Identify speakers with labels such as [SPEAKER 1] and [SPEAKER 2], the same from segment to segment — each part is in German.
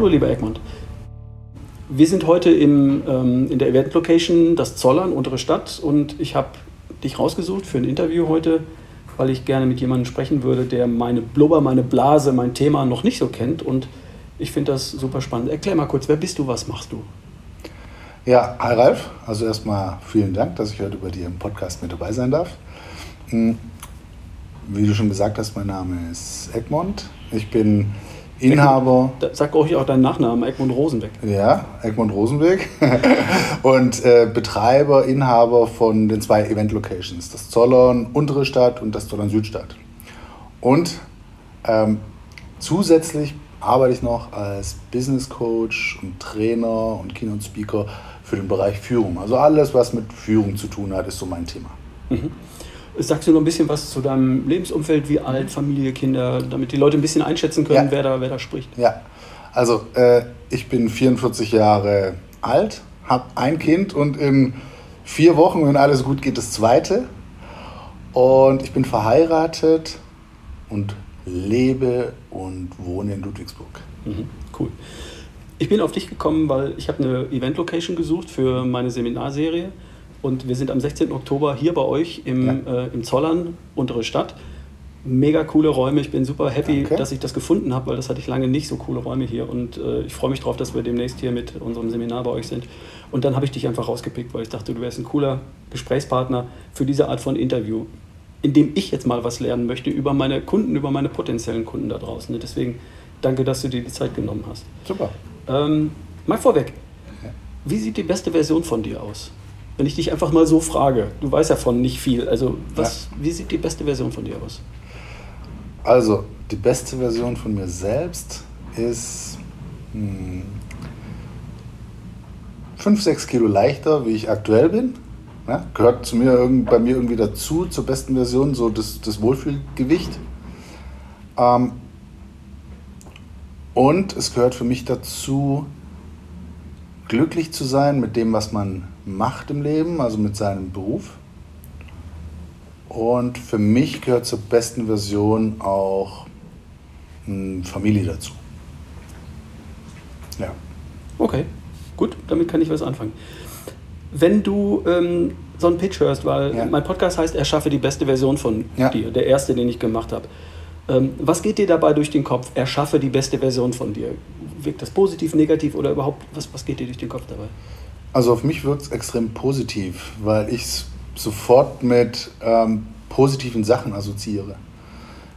[SPEAKER 1] Hallo, lieber Egmont. Wir sind heute im, ähm, in der Event-Location, das Zollern, untere Stadt, und ich habe dich rausgesucht für ein Interview heute, weil ich gerne mit jemandem sprechen würde, der meine Blubber, meine Blase, mein Thema noch nicht so kennt. Und ich finde das super spannend. Erklär mal kurz, wer bist du, was machst du?
[SPEAKER 2] Ja, hi Ralf. Also erstmal vielen Dank, dass ich heute bei dir im Podcast mit dabei sein darf. Hm, wie du schon gesagt hast, mein Name ist Egmont. Ich bin Inhaber.
[SPEAKER 1] Sag euch auch deinen Nachnamen, Egmont Rosenbeck.
[SPEAKER 2] Ja, Egmont Rosenbeck. und äh, Betreiber, Inhaber von den zwei Event-Locations, das Zollern Untere Stadt und das Zollern Südstadt. Und ähm, zusätzlich arbeite ich noch als Business Coach und Trainer und Keynote Speaker für den Bereich Führung. Also alles, was mit Führung zu tun hat, ist so mein Thema.
[SPEAKER 1] Mhm. Sagst du noch ein bisschen was zu deinem Lebensumfeld, wie alt, Familie, Kinder, damit die Leute ein bisschen einschätzen können, ja. wer, da, wer da spricht?
[SPEAKER 2] Ja, also äh, ich bin 44 Jahre alt, habe ein Kind und in vier Wochen, wenn alles gut geht, das zweite. Und ich bin verheiratet und lebe und wohne in Ludwigsburg.
[SPEAKER 1] Mhm, cool. Ich bin auf dich gekommen, weil ich habe eine Event-Location gesucht für meine Seminarserie und wir sind am 16. Oktober hier bei euch im, ja. äh, im Zollern, untere Stadt. Mega coole Räume. Ich bin super happy, Danke. dass ich das gefunden habe, weil das hatte ich lange nicht so coole Räume hier. Und äh, ich freue mich drauf, dass wir demnächst hier mit unserem Seminar bei euch sind. Und dann habe ich dich einfach rausgepickt, weil ich dachte, du wärst ein cooler Gesprächspartner für diese Art von Interview, in dem ich jetzt mal was lernen möchte über meine Kunden, über meine potenziellen Kunden da draußen. Deswegen danke, dass du dir die Zeit genommen hast.
[SPEAKER 2] Super.
[SPEAKER 1] Ähm, mal vorweg, wie sieht die beste Version von dir aus? Wenn ich dich einfach mal so frage, du weißt ja von nicht viel, also was, ja. wie sieht die beste Version von dir aus?
[SPEAKER 2] Also, die beste Version von mir selbst ist 5, 6 Kilo leichter, wie ich aktuell bin. Ja, gehört zu mir, bei mir irgendwie dazu, zur besten Version, so das, das Wohlfühlgewicht. Ähm, und es gehört für mich dazu, glücklich zu sein mit dem, was man macht im Leben, also mit seinem Beruf. Und für mich gehört zur besten Version auch Familie dazu.
[SPEAKER 1] Ja. Okay, gut, damit kann ich was anfangen. Wenn du ähm, so einen Pitch hörst, weil ja. mein Podcast heißt Erschaffe die beste Version von ja. dir, der erste, den ich gemacht habe. Ähm, was geht dir dabei durch den Kopf? Erschaffe die beste Version von dir. Wirkt das positiv, negativ oder überhaupt, was, was geht dir durch den Kopf dabei?
[SPEAKER 2] Also auf mich wirkt es extrem positiv, weil ich es sofort mit ähm, positiven Sachen assoziiere.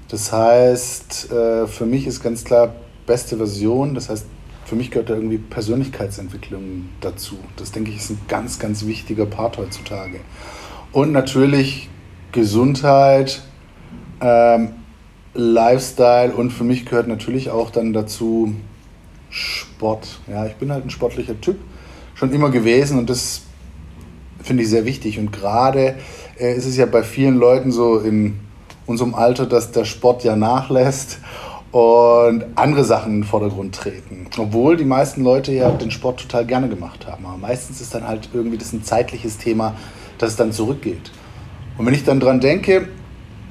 [SPEAKER 2] Das heißt, äh, für mich ist ganz klar beste Version, das heißt, für mich gehört da irgendwie Persönlichkeitsentwicklung dazu. Das denke ich ist ein ganz, ganz wichtiger Part heutzutage. Und natürlich Gesundheit, ähm, Lifestyle und für mich gehört natürlich auch dann dazu Sport. Ja, ich bin halt ein sportlicher Typ schon immer gewesen und das finde ich sehr wichtig. Und gerade äh, ist es ja bei vielen Leuten so in unserem Alter, dass der Sport ja nachlässt und andere Sachen in den Vordergrund treten. Obwohl die meisten Leute ja den Sport total gerne gemacht haben. Aber meistens ist dann halt irgendwie das ein zeitliches Thema, dass es dann zurückgeht. Und wenn ich dann dran denke,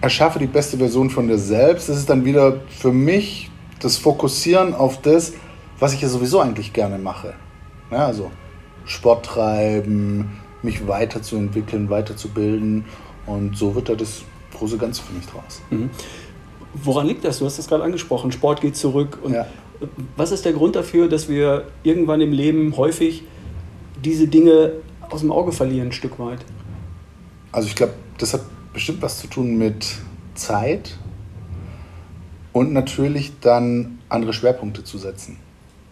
[SPEAKER 2] erschaffe die beste Version von dir selbst, das ist dann wieder für mich das Fokussieren auf das, was ich ja sowieso eigentlich gerne mache. Ja, also Sport treiben, mich weiterzuentwickeln, weiterzubilden. Und so wird da das große Ganze für mich draus. Mhm.
[SPEAKER 1] Woran liegt das? Du hast das gerade angesprochen. Sport geht zurück. Und ja. Was ist der Grund dafür, dass wir irgendwann im Leben häufig diese Dinge aus dem Auge verlieren, ein Stück weit?
[SPEAKER 2] Also ich glaube, das hat bestimmt was zu tun mit Zeit und natürlich dann andere Schwerpunkte zu setzen.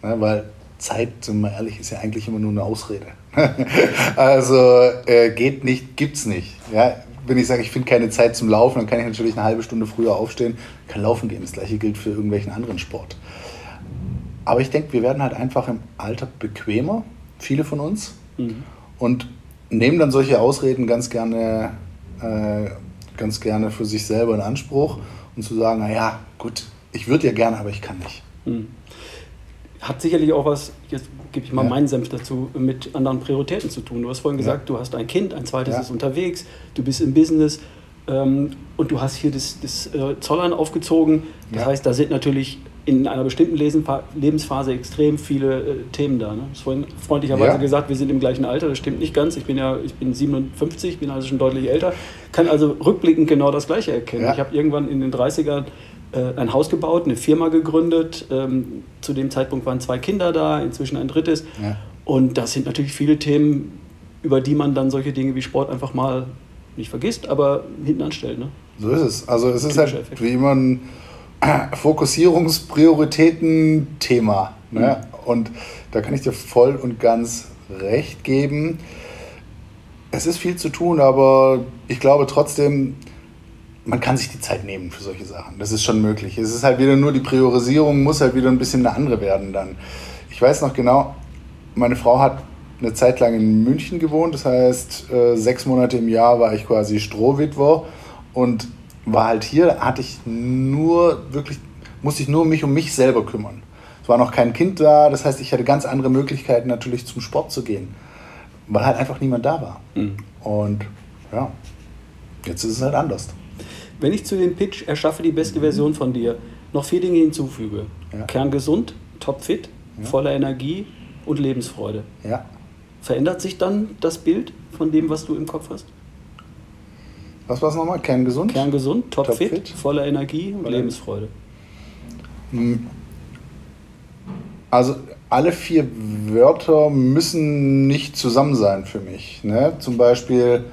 [SPEAKER 2] Ja, weil Zeit, sind wir ehrlich, ist ja eigentlich immer nur eine Ausrede. also äh, geht nicht, gibt's nicht. Ja, wenn ich sage, ich finde keine Zeit zum Laufen, dann kann ich natürlich eine halbe Stunde früher aufstehen, kann laufen gehen. Das gleiche gilt für irgendwelchen anderen Sport. Aber ich denke, wir werden halt einfach im Alter bequemer, viele von uns, mhm. und nehmen dann solche Ausreden ganz gerne, äh, ganz gerne für sich selber in Anspruch und zu sagen, naja, gut, ich würde ja gerne, aber ich kann nicht. Mhm
[SPEAKER 1] hat sicherlich auch was, jetzt gebe ich mal ja. meinen Senf dazu, mit anderen Prioritäten zu tun. Du hast vorhin gesagt, ja. du hast ein Kind, ein zweites ja. ist unterwegs, du bist im Business ähm, und du hast hier das, das äh, Zollern aufgezogen. Das heißt, da sind natürlich in einer bestimmten Lebensphase extrem viele äh, Themen da. Ne? Du hast vorhin freundlicherweise gesagt, wir sind im gleichen Alter. Das stimmt nicht ganz. Ich bin ja ich bin 57, bin also schon deutlich älter. Kann also rückblickend genau das Gleiche erkennen. Ich habe irgendwann in den 30ern äh, ein Haus gebaut, eine Firma gegründet. Ähm, zu dem Zeitpunkt waren zwei Kinder da, inzwischen ein drittes. Ja. Und das sind natürlich viele Themen, über die man dann solche Dinge wie Sport einfach mal nicht vergisst, aber hinten anstellt. Ne?
[SPEAKER 2] So ist es. Also es ist halt wie man Fokussierungsprioritäten-Thema. Ne? Mhm. Und da kann ich dir voll und ganz recht geben. Es ist viel zu tun, aber ich glaube trotzdem, man kann sich die Zeit nehmen für solche Sachen. Das ist schon möglich. Es ist halt wieder nur die Priorisierung, muss halt wieder ein bisschen eine andere werden dann. Ich weiß noch genau, meine Frau hat eine Zeit lang in München gewohnt. Das heißt, äh, sechs Monate im Jahr war ich quasi Strohwitwer und war halt hier, hatte ich nur wirklich, musste ich nur mich um mich selber kümmern. Es war noch kein Kind da, das heißt, ich hatte ganz andere Möglichkeiten natürlich zum Sport zu gehen, weil halt einfach niemand da war. Mhm. Und ja, jetzt ist es halt anders.
[SPEAKER 1] Wenn ich zu dem Pitch erschaffe die beste Version von dir noch vier Dinge hinzufüge: ja. Kerngesund, topfit, ja. voller Energie und Lebensfreude. Ja. Verändert sich dann das Bild von dem, was du im Kopf hast?
[SPEAKER 2] Was war es nochmal? Kerngesund?
[SPEAKER 1] Kerngesund, topfit, top voller Energie und Lebensfreude. Hm.
[SPEAKER 2] Also alle vier Wörter müssen nicht zusammen sein für mich. Ne? Zum Beispiel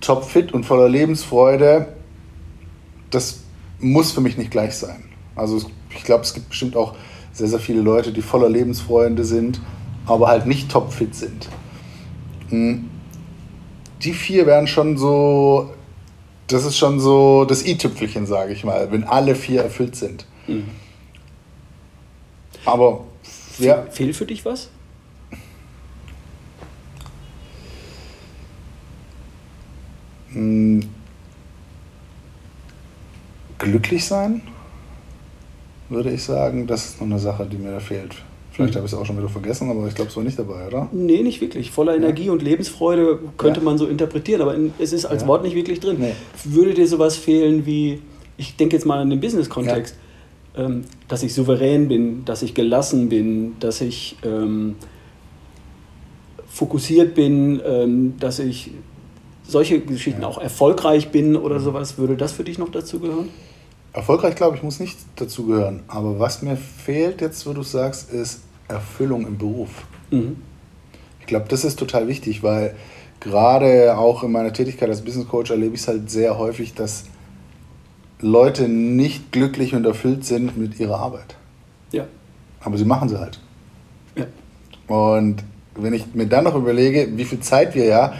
[SPEAKER 2] topfit und voller Lebensfreude, das muss für mich nicht gleich sein. Also ich glaube, es gibt bestimmt auch sehr, sehr viele Leute, die voller Lebensfreunde sind, aber halt nicht topfit sind. Hm. Die vier werden schon so das ist schon so das i-Tüpfelchen, sage ich mal, wenn alle vier erfüllt sind. Mhm. Aber
[SPEAKER 1] ja. Fehlt für dich was?
[SPEAKER 2] Glücklich sein, würde ich sagen, das ist noch eine Sache, die mir da fehlt. Vielleicht mhm. habe ich es auch schon wieder vergessen, aber ich glaube, es war nicht dabei, oder?
[SPEAKER 1] Nee, nicht wirklich. Voller Energie ja. und Lebensfreude könnte ja. man so interpretieren, aber es ist als ja. Wort nicht wirklich drin. Nee. Würde dir sowas fehlen wie, ich denke jetzt mal an den Business-Kontext, ähm, dass ich souverän bin, dass ich gelassen bin, dass ich ähm, fokussiert bin, ähm, dass ich solche Geschichten auch erfolgreich bin oder mhm. sowas, würde das für dich noch dazu gehören?
[SPEAKER 2] Erfolgreich, glaube ich, muss nicht dazugehören. Aber was mir fehlt jetzt, wo du sagst, ist Erfüllung im Beruf. Mhm. Ich glaube, das ist total wichtig, weil gerade auch in meiner Tätigkeit als Business Coach erlebe ich es halt sehr häufig, dass Leute nicht glücklich und erfüllt sind mit ihrer Arbeit. Ja. Aber sie machen sie halt. Ja. Und wenn ich mir dann noch überlege, wie viel Zeit wir ja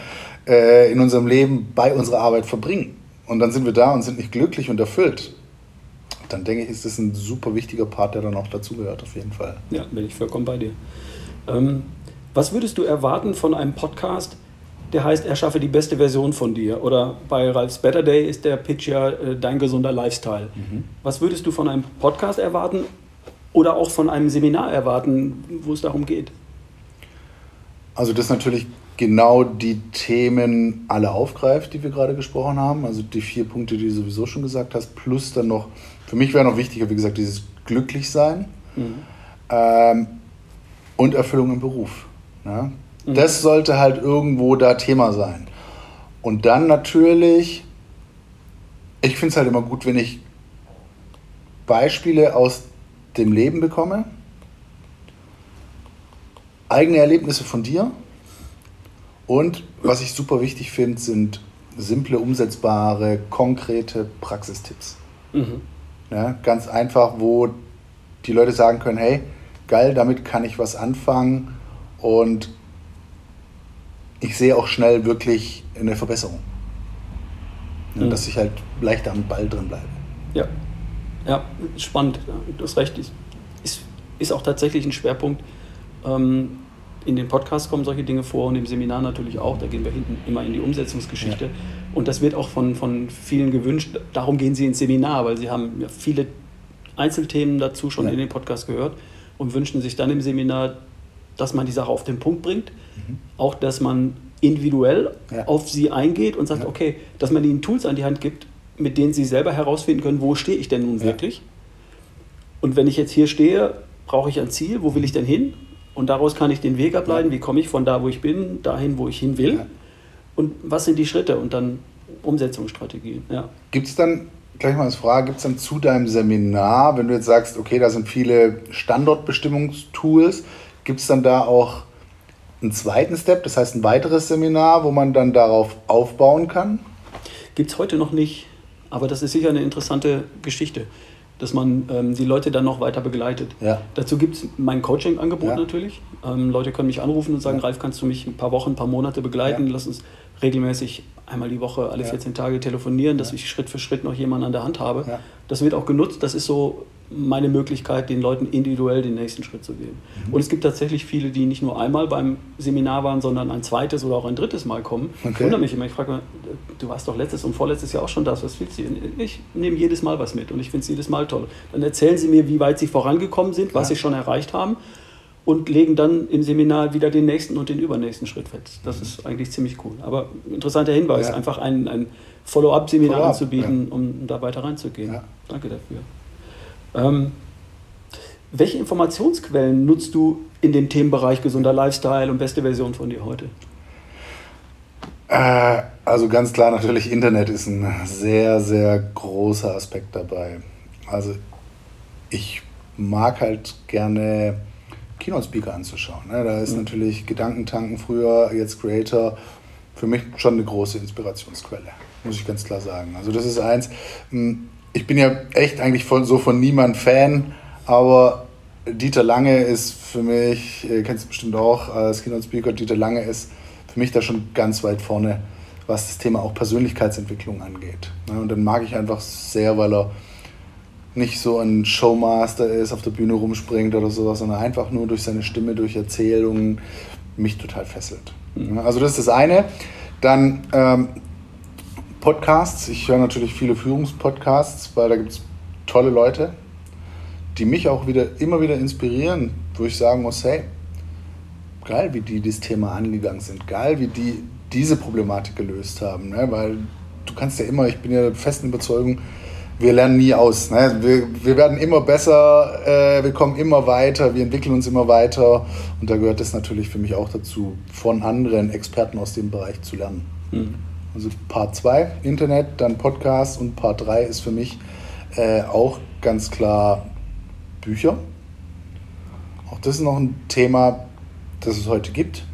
[SPEAKER 2] äh, in unserem Leben bei unserer Arbeit verbringen und dann sind wir da und sind nicht glücklich und erfüllt, dann denke ich, ist das ein super wichtiger Part, der dann auch dazugehört, auf jeden Fall.
[SPEAKER 1] Ja, bin ich vollkommen bei dir. Ähm, was würdest du erwarten von einem Podcast, der heißt, erschaffe die beste Version von dir? Oder bei Ralph's Better Day ist der Pitch ja äh, dein gesunder Lifestyle. Mhm. Was würdest du von einem Podcast erwarten oder auch von einem Seminar erwarten, wo es darum geht?
[SPEAKER 2] Also das ist natürlich genau die Themen alle aufgreift, die wir gerade gesprochen haben. Also die vier Punkte, die du sowieso schon gesagt hast, plus dann noch für mich wäre noch wichtiger, wie gesagt, dieses Glücklichsein mhm. ähm, und Erfüllung im Beruf. Ja? Mhm. Das sollte halt irgendwo da Thema sein. Und dann natürlich, ich finde es halt immer gut, wenn ich Beispiele aus dem Leben bekomme, eigene Erlebnisse von dir und was ich super wichtig finde, sind simple, umsetzbare, konkrete Praxistipps. Mhm. Ja, ganz einfach, wo die Leute sagen können, hey, geil, damit kann ich was anfangen und ich sehe auch schnell wirklich eine Verbesserung. Ja, mhm. Dass ich halt leichter am Ball drin bleibe.
[SPEAKER 1] Ja, ja spannend. Du hast recht. Ist, ist auch tatsächlich ein Schwerpunkt. Ähm, in den Podcasts kommen solche Dinge vor und im Seminar natürlich auch. Da gehen wir hinten immer in die Umsetzungsgeschichte. Ja. Und das wird auch von, von vielen gewünscht. Darum gehen sie ins Seminar, weil sie haben ja viele Einzelthemen dazu schon ja. in den Podcast gehört und wünschen sich dann im Seminar, dass man die Sache auf den Punkt bringt. Mhm. Auch, dass man individuell ja. auf sie eingeht und sagt, okay, dass man ihnen Tools an die Hand gibt, mit denen sie selber herausfinden können, wo stehe ich denn nun wirklich Und wenn ich jetzt hier stehe, brauche ich ein Ziel, wo will ich denn hin? Und daraus kann ich den Weg ableiten, wie komme ich von da, wo ich bin, dahin, wo ich hin will. Und was sind die Schritte und dann Umsetzungsstrategien. Ja.
[SPEAKER 2] Gibt es dann, gleich mal als Frage, gibt es dann zu deinem Seminar, wenn du jetzt sagst, okay, da sind viele Standortbestimmungstools, gibt es dann da auch einen zweiten Step, das heißt ein weiteres Seminar, wo man dann darauf aufbauen kann?
[SPEAKER 1] Gibt es heute noch nicht, aber das ist sicher eine interessante Geschichte, dass man ähm, die Leute dann noch weiter begleitet.
[SPEAKER 2] Ja.
[SPEAKER 1] Dazu gibt es mein Coaching-Angebot ja. natürlich. Ähm, Leute können mich anrufen und sagen, ja. Ralf, kannst du mich ein paar Wochen, ein paar Monate begleiten? Lass uns regelmäßig einmal die Woche, alle 14 Tage telefonieren, dass ich Schritt für Schritt noch jemanden an der Hand habe. Das wird auch genutzt. Das ist so meine Möglichkeit, den Leuten individuell den nächsten Schritt zu gehen. Mhm. Und es gibt tatsächlich viele, die nicht nur einmal beim Seminar waren, sondern ein zweites oder auch ein drittes Mal kommen. Okay. Ich wundere mich immer, ich frage mal, du warst doch letztes und vorletztes Jahr auch schon das, was willst du? Ich nehme jedes Mal was mit und ich finde es jedes Mal toll. Dann erzählen sie mir, wie weit sie vorangekommen sind, was ja. sie schon erreicht haben und legen dann im Seminar wieder den nächsten und den übernächsten Schritt fest. Das mhm. ist eigentlich ziemlich cool. Aber interessanter Hinweis, ja. einfach ein, ein Follow-up-Seminar Follow anzubieten, ja. um da weiter reinzugehen. Danke dafür. Ähm, welche Informationsquellen nutzt du in dem Themenbereich gesunder Lifestyle und beste Version von dir heute?
[SPEAKER 2] Äh, also ganz klar, natürlich Internet ist ein sehr, sehr großer Aspekt dabei. Also ich mag halt gerne Keynote-Speaker anzuschauen. Ne? Da ist mhm. natürlich Gedankentanken früher, jetzt Creator, für mich schon eine große Inspirationsquelle, muss ich ganz klar sagen. Also das ist eins. Hm, ich bin ja echt eigentlich von, so von niemand Fan, aber Dieter Lange ist für mich, ihr kennt es bestimmt auch als Keynote-Speaker, Dieter Lange ist für mich da schon ganz weit vorne, was das Thema auch Persönlichkeitsentwicklung angeht. Und dann mag ich einfach sehr, weil er nicht so ein Showmaster ist, auf der Bühne rumspringt oder sowas, sondern einfach nur durch seine Stimme, durch Erzählungen mich total fesselt. Mhm. Also das ist das eine. Dann ähm, Podcasts. Ich höre natürlich viele Führungspodcasts, weil da gibt es tolle Leute, die mich auch wieder immer wieder inspirieren, wo ich sagen muss, hey, geil, wie die das Thema angegangen sind, geil, wie die diese Problematik gelöst haben, ne? weil du kannst ja immer, ich bin ja der festen Überzeugung, wir lernen nie aus. Ne? Wir, wir werden immer besser, äh, wir kommen immer weiter, wir entwickeln uns immer weiter und da gehört es natürlich für mich auch dazu, von anderen Experten aus dem Bereich zu lernen. Mhm. Also Part 2 Internet, dann Podcast und Part 3 ist für mich äh, auch ganz klar Bücher. Auch das ist noch ein Thema, das es heute gibt.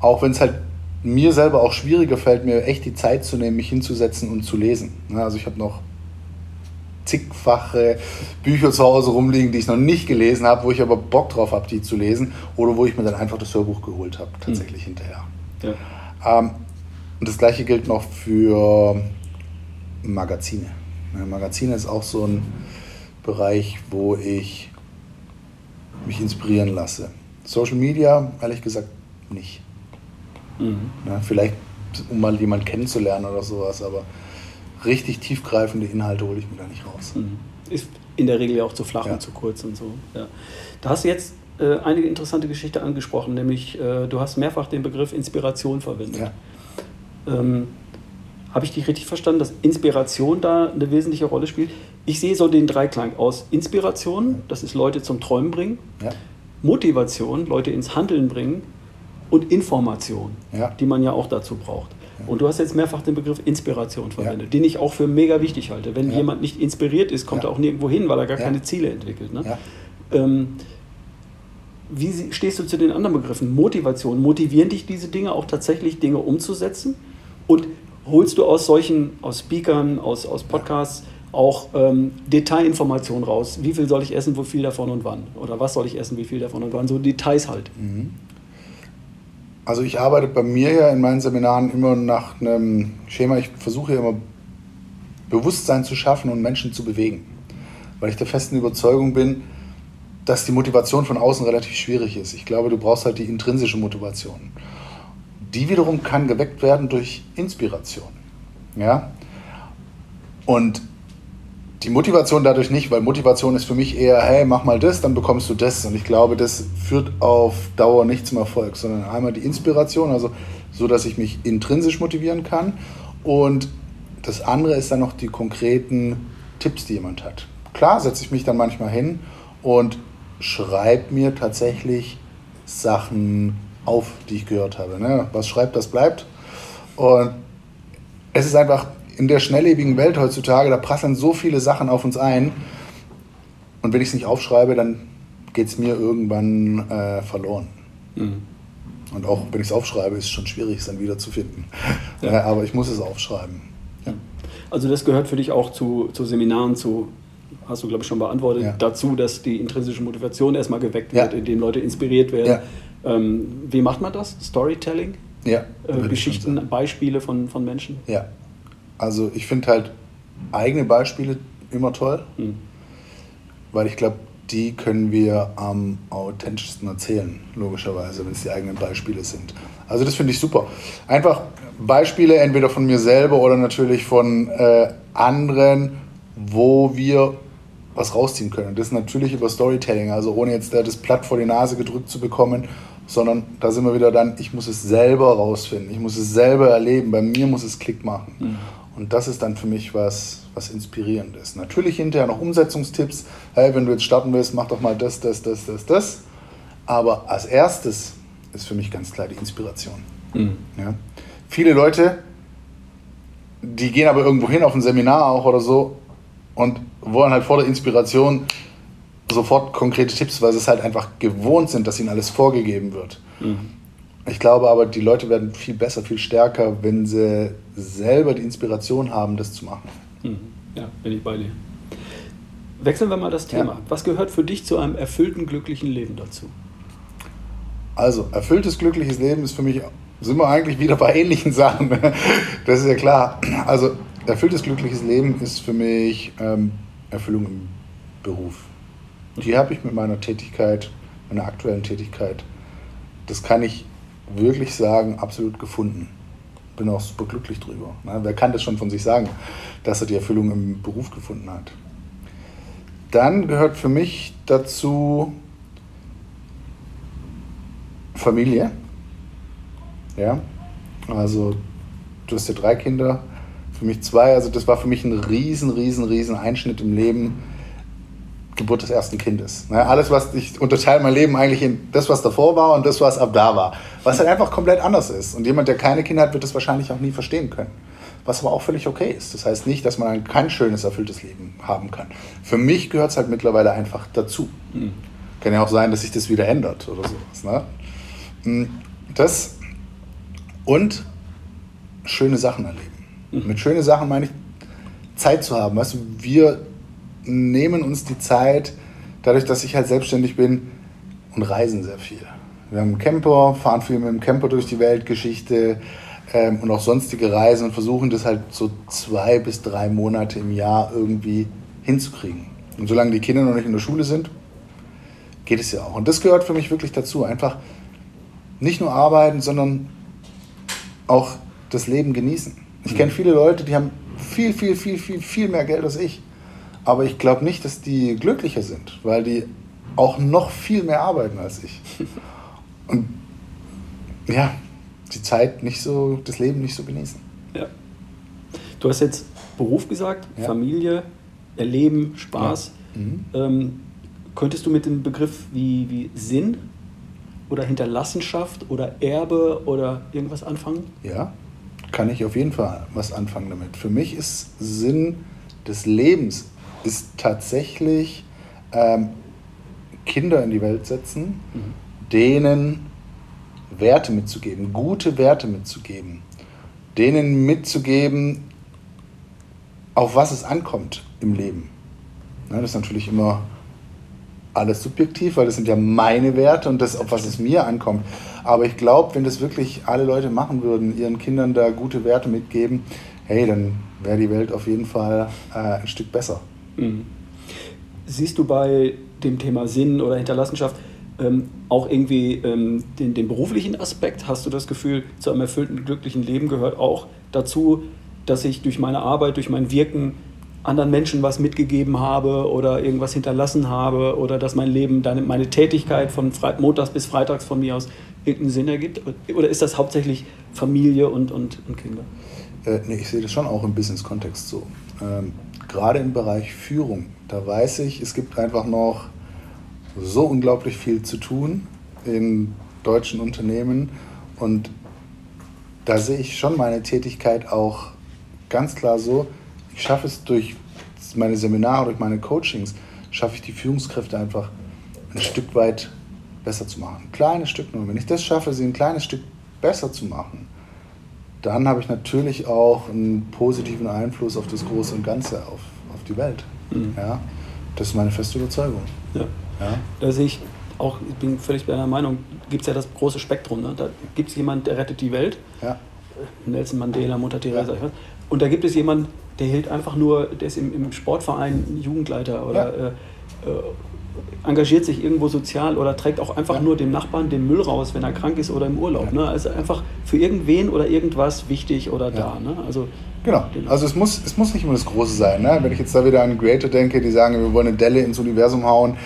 [SPEAKER 2] Auch wenn es halt mir selber auch schwieriger fällt, mir echt die Zeit zu nehmen, mich hinzusetzen und zu lesen. Also ich habe noch zigfache Bücher zu Hause rumliegen, die ich noch nicht gelesen habe, wo ich aber Bock drauf habe, die zu lesen, oder wo ich mir dann einfach das Hörbuch geholt habe, tatsächlich hm. hinterher. Ja. Ähm, und das gleiche gilt noch für Magazine. Magazine ist auch so ein Bereich, wo ich mich inspirieren lasse. Social Media, ehrlich gesagt, nicht. Mhm. Na, vielleicht, um mal jemanden kennenzulernen oder sowas, aber richtig tiefgreifende Inhalte hole ich mir da nicht raus. Mhm.
[SPEAKER 1] Ist in der Regel auch zu flach ja. und zu kurz und so. Ja. Da hast du jetzt äh, einige interessante Geschichte angesprochen, nämlich äh, du hast mehrfach den Begriff Inspiration verwendet. Ja. Ähm, Habe ich dich richtig verstanden, dass Inspiration da eine wesentliche Rolle spielt? Ich sehe so den Dreiklang aus Inspiration, das ist Leute zum Träumen bringen, ja. Motivation, Leute ins Handeln bringen und Information, ja. die man ja auch dazu braucht. Und du hast jetzt mehrfach den Begriff Inspiration verwendet, ja. den ich auch für mega wichtig halte. Wenn ja. jemand nicht inspiriert ist, kommt ja. er auch nirgendwo hin, weil er gar keine Ziele entwickelt. Ne? Ähm, wie stehst du zu den anderen Begriffen? Motivation. Motivieren dich diese Dinge auch tatsächlich, Dinge umzusetzen? Und holst du aus solchen, aus Speakern, aus, aus Podcasts auch ähm, Detailinformationen raus? Wie viel soll ich essen, wo viel davon und wann? Oder was soll ich essen, wie viel davon und wann? So Details halt. Mhm.
[SPEAKER 2] Also ich arbeite bei mir ja in meinen Seminaren immer nach einem Schema. Ich versuche ja immer Bewusstsein zu schaffen und Menschen zu bewegen. Weil ich der festen Überzeugung bin, dass die Motivation von außen relativ schwierig ist. Ich glaube, du brauchst halt die intrinsische Motivation. Die wiederum kann geweckt werden durch Inspiration. Ja? Und die Motivation dadurch nicht, weil Motivation ist für mich eher, hey, mach mal das, dann bekommst du das. Und ich glaube, das führt auf Dauer nicht zum Erfolg, sondern einmal die Inspiration, also so, dass ich mich intrinsisch motivieren kann. Und das andere ist dann noch die konkreten Tipps, die jemand hat. klar setze ich mich dann manchmal hin und schreibe mir tatsächlich Sachen auf, die ich gehört habe. Ne? Was schreibt, das bleibt. Und es ist einfach in der schnelllebigen Welt heutzutage, da prasseln so viele Sachen auf uns ein. Und wenn ich es nicht aufschreibe, dann geht es mir irgendwann äh, verloren. Mhm. Und auch wenn ich es aufschreibe, ist es schon schwierig, es dann wieder zu finden. Ja. Äh, aber ich muss es aufschreiben. Ja.
[SPEAKER 1] Also das gehört für dich auch zu, zu Seminaren, zu, hast du glaube ich schon beantwortet, ja. dazu, dass die intrinsische Motivation erstmal geweckt wird, indem Leute inspiriert werden. Ähm, wie macht man das? Storytelling?
[SPEAKER 2] Ja.
[SPEAKER 1] Äh, Geschichten, Beispiele von, von Menschen?
[SPEAKER 2] Ja. Also ich finde halt eigene Beispiele immer toll, mhm. weil ich glaube, die können wir am authentischsten erzählen, logischerweise, wenn es die eigenen Beispiele sind. Also das finde ich super. Einfach Beispiele entweder von mir selber oder natürlich von äh, anderen, wo wir was rausziehen können. Das ist natürlich über Storytelling, also ohne jetzt das Platt vor die Nase gedrückt zu bekommen, sondern da sind wir wieder dann, ich muss es selber rausfinden, ich muss es selber erleben, bei mir muss es Klick machen. Mhm. Und das ist dann für mich was, was inspirierend ist. Natürlich hinterher noch Umsetzungstipps. Hey, wenn du jetzt starten willst, mach doch mal das, das, das, das, das. Aber als erstes ist für mich ganz klar die Inspiration. Mhm. Ja? Viele Leute, die gehen aber irgendwo hin auf ein Seminar auch oder so und wollen halt vor der Inspiration sofort konkrete Tipps, weil sie es halt einfach gewohnt sind, dass ihnen alles vorgegeben wird. Mhm. Ich glaube aber, die Leute werden viel besser, viel stärker, wenn sie selber die Inspiration haben, das zu machen.
[SPEAKER 1] Mhm. Ja, bin ich bei dir. Wechseln wir mal das Thema. Ja. Was gehört für dich zu einem erfüllten, glücklichen Leben dazu?
[SPEAKER 2] Also, erfülltes, glückliches Leben ist für mich, sind wir eigentlich wieder bei ähnlichen Sachen. Das ist ja klar. Also, erfülltes, glückliches Leben ist für mich ähm, Erfüllung im Beruf. Die habe ich mit meiner Tätigkeit, meiner aktuellen Tätigkeit, das kann ich wirklich sagen, absolut gefunden. Bin auch super glücklich drüber. Ne? Wer kann das schon von sich sagen, dass er die Erfüllung im Beruf gefunden hat? Dann gehört für mich dazu Familie. Ja, also du hast ja drei Kinder, für mich zwei. Also das war für mich ein riesen, riesen, riesen Einschnitt im Leben Geburt des ersten Kindes. Ne? Alles, was ich unterteile mein Leben eigentlich in das, was davor war und das, was ab da war. Was halt einfach komplett anders ist. Und jemand, der keine Kinder hat, wird das wahrscheinlich auch nie verstehen können. Was aber auch völlig okay ist. Das heißt nicht, dass man kein schönes, erfülltes Leben haben kann. Für mich gehört es halt mittlerweile einfach dazu. Mhm. Kann ja auch sein, dass sich das wieder ändert oder sowas. Ne? Hm, das und schöne Sachen erleben. Mhm. Mit schönen Sachen meine ich Zeit zu haben. Weißt du, wir nehmen uns die Zeit, dadurch, dass ich halt selbstständig bin und reisen sehr viel. Wir haben einen Camper, fahren viel mit dem Camper durch die Weltgeschichte ähm, und auch sonstige Reisen und versuchen das halt so zwei bis drei Monate im Jahr irgendwie hinzukriegen. Und solange die Kinder noch nicht in der Schule sind, geht es ja auch. Und das gehört für mich wirklich dazu. Einfach nicht nur arbeiten, sondern auch das Leben genießen. Ich kenne viele Leute, die haben viel, viel, viel, viel, viel mehr Geld als ich. Aber ich glaube nicht, dass die glücklicher sind, weil die auch noch viel mehr arbeiten als ich. Und ja, die Zeit nicht so, das Leben nicht so genießen.
[SPEAKER 1] Ja. Du hast jetzt Beruf gesagt, ja. Familie, Erleben, Spaß. Ja. Mhm. Ähm, könntest du mit dem Begriff wie, wie Sinn oder Hinterlassenschaft oder Erbe oder irgendwas anfangen?
[SPEAKER 2] Ja, kann ich auf jeden Fall was anfangen damit. Für mich ist Sinn des Lebens ist tatsächlich ähm, Kinder in die Welt setzen, mhm. denen Werte mitzugeben, gute Werte mitzugeben, denen mitzugeben, auf was es ankommt im Leben. Ja, das ist natürlich immer alles subjektiv, weil das sind ja meine Werte und das, auf was es mir ankommt. Aber ich glaube, wenn das wirklich alle Leute machen würden, ihren Kindern da gute Werte mitgeben, hey, dann wäre die Welt auf jeden Fall äh, ein Stück besser. Mhm.
[SPEAKER 1] Siehst du bei dem Thema Sinn oder Hinterlassenschaft ähm, auch irgendwie ähm, den, den, beruflichen Aspekt? Hast du das Gefühl, zu einem erfüllten, glücklichen Leben gehört auch dazu, dass ich durch meine Arbeit, durch mein Wirken anderen Menschen was mitgegeben habe oder irgendwas hinterlassen habe oder dass mein Leben, deine, meine Tätigkeit von Fre Montags bis Freitags von mir aus irgendeinen Sinn ergibt? Oder ist das hauptsächlich Familie und, und, und Kinder?
[SPEAKER 2] Äh, nee, ich sehe das schon auch im Business-Kontext so. Ähm, gerade im Bereich Führung, da weiß ich, es gibt einfach noch so unglaublich viel zu tun in deutschen Unternehmen und da sehe ich schon meine Tätigkeit auch ganz klar so, ich schaffe es durch meine Seminare, durch meine Coachings, schaffe ich die Führungskräfte einfach ein Stück weit besser zu machen. Ein kleines Stück nur. Wenn ich das schaffe, sie ein kleines Stück besser zu machen, dann habe ich natürlich auch einen positiven Einfluss auf das Große und Ganze, auf, auf die Welt. Mhm. Ja? Das ist meine feste Überzeugung.
[SPEAKER 1] Ja. ja. Da sehe ich auch, ich bin völlig bei deiner Meinung, gibt es ja das große Spektrum. Ne? Da gibt es jemanden, der rettet die Welt. Ja. Nelson Mandela, Mutter Teresa. Ja. Und da gibt es jemanden, der hält einfach nur, der ist im, im Sportverein Jugendleiter oder ja. äh, äh, engagiert sich irgendwo sozial oder trägt auch einfach nur dem Nachbarn den Müll raus, wenn er krank ist oder im Urlaub. Ne? Also einfach für irgendwen oder irgendwas wichtig oder da. Ne? Also,
[SPEAKER 2] genau. Also es muss, es muss nicht immer das Große sein. Ne? Wenn ich jetzt da wieder an Creator denke, die sagen, wir wollen eine Delle ins Universum hauen,